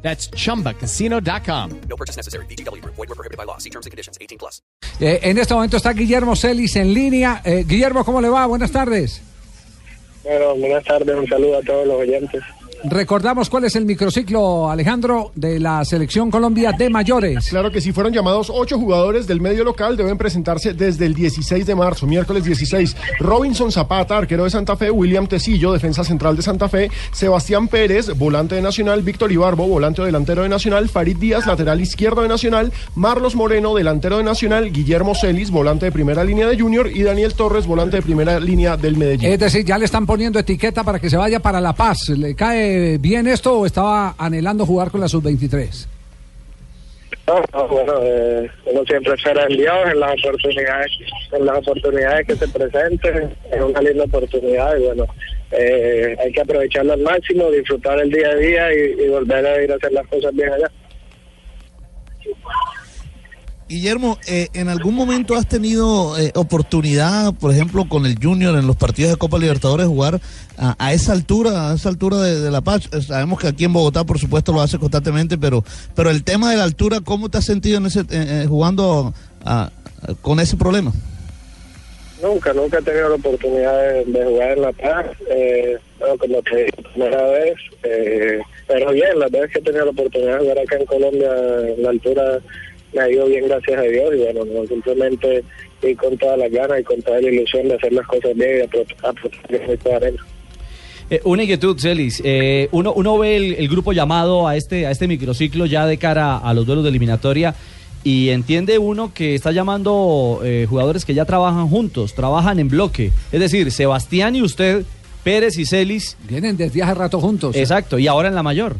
That's chumbacasino.com. No purchase necessary. BGW. Void were prohibited by law. See terms and conditions. 18 plus. Eh, en este momento está Guillermo Celis en línea. Eh, Guillermo, ¿cómo le va? Buenas tardes. Bueno, buenas tardes, un saludo a todos los oyentes. Recordamos cuál es el microciclo, Alejandro, de la Selección Colombia de mayores. Claro que si fueron llamados ocho jugadores del medio local, deben presentarse desde el 16 de marzo, miércoles 16. Robinson Zapata, arquero de Santa Fe, William Tecillo, defensa central de Santa Fe, Sebastián Pérez, volante de Nacional, Víctor Ibarbo, volante delantero de Nacional, Farid Díaz, lateral izquierdo de Nacional, Marlos Moreno, delantero de Nacional, Guillermo Celis, volante de primera línea de Junior y Daniel Torres, volante de primera línea del Medellín. Es decir, ya le están poniendo etiqueta para que se vaya para La Paz. ¿Le cae bien esto o estaba anhelando jugar con la sub-23? No, no, bueno, eh, uno siempre espera en Dios, en las oportunidades, en las oportunidades que se presenten, es una linda oportunidad y bueno, eh, hay que aprovecharlo al máximo, disfrutar el día a día y volver a ir a hacer las cosas bien allá. Guillermo, eh, ¿en algún momento has tenido eh, oportunidad, por ejemplo, con el Junior en los partidos de Copa Libertadores, jugar a, esa altura, a esa altura de, La Paz? Eh, Sabemos que aquí en Bogotá, por supuesto, lo hace constantemente, pero, pero el tema de la altura, ¿cómo te has sentido en ese, eh, eh, jugando a- con ese problema? Nunca, nunca he tenido la oportunidad de, jugar en La Paz, eh, bueno, como te dije, primera vez, eh, pero bien, las veces que he tenido la oportunidad de jugar acá en Colombia, la altura me ha ido bien, gracias a Dios, y bueno, no, simplemente ir con todas las ganas y con toda la ilusión de hacer las cosas bien y apro- aprovechar esta arena. Eh, una inquietud, Celis. Eh, uno, uno ve el, el grupo llamado a este, a este microciclo ya de cara a los duelos de eliminatoria y entiende uno que está llamando eh, jugadores que ya trabajan juntos, trabajan en bloque. Es decir, Sebastián y usted, Pérez y Celis. Vienen desde hace rato juntos. Exacto, y ahora en la mayor.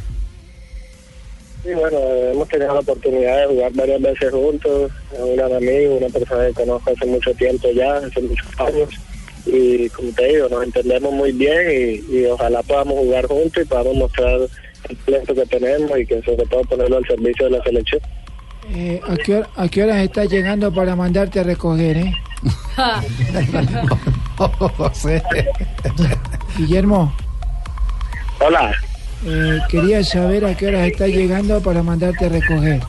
Sí, bueno, hemos tenido la oportunidad de jugar varias veces juntos, un gran amigo, una persona que conozco hace mucho tiempo ya, hace muchos años, y como te digo, nos entendemos muy bien y, y ojalá podamos jugar juntos y podamos mostrar el talento que tenemos y que sobre todo ponerlo al servicio de la selección. Eh, ¿a, qué hora- ¿A qué horas estás llegando para mandarte a recoger, eh? Guillermo, Hola, eh, quería saber a qué horas estás llegando para mandarte a recoger.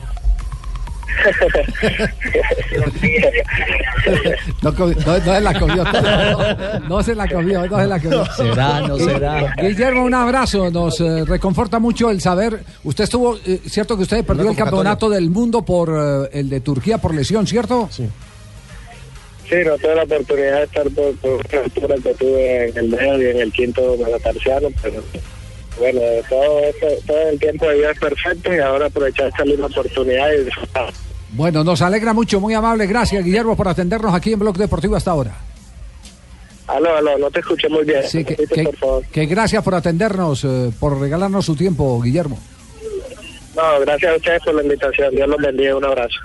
No, no, no se la comió. No, no se la comió, no se la comió. Será, no será. Guillermo, un abrazo. Nos eh, reconforta mucho el saber. Usted estuvo, eh, cierto que usted perdió el campeonato del mundo por eh, el de Turquía por lesión, ¿cierto? Sí. sí, no tuve la oportunidad de estar por, por una altura que tuve en el medio y en el quinto metatarsiano, pero bueno, todo, eso- todo el tiempo de vida es perfecto y ahora aprovechar esta linda oportunidad y disfrutar. Bueno, nos alegra mucho, muy amable. Gracias, Guillermo, por atendernos aquí en Blog Deportivo hasta ahora. Aló, aló, no te escuché muy bien. Sí, que- por favor. que gracias por atendernos, eh, por regalarnos su tiempo, Guillermo. No, gracias a ustedes por la invitación. Dios los bendiga. Un abrazo.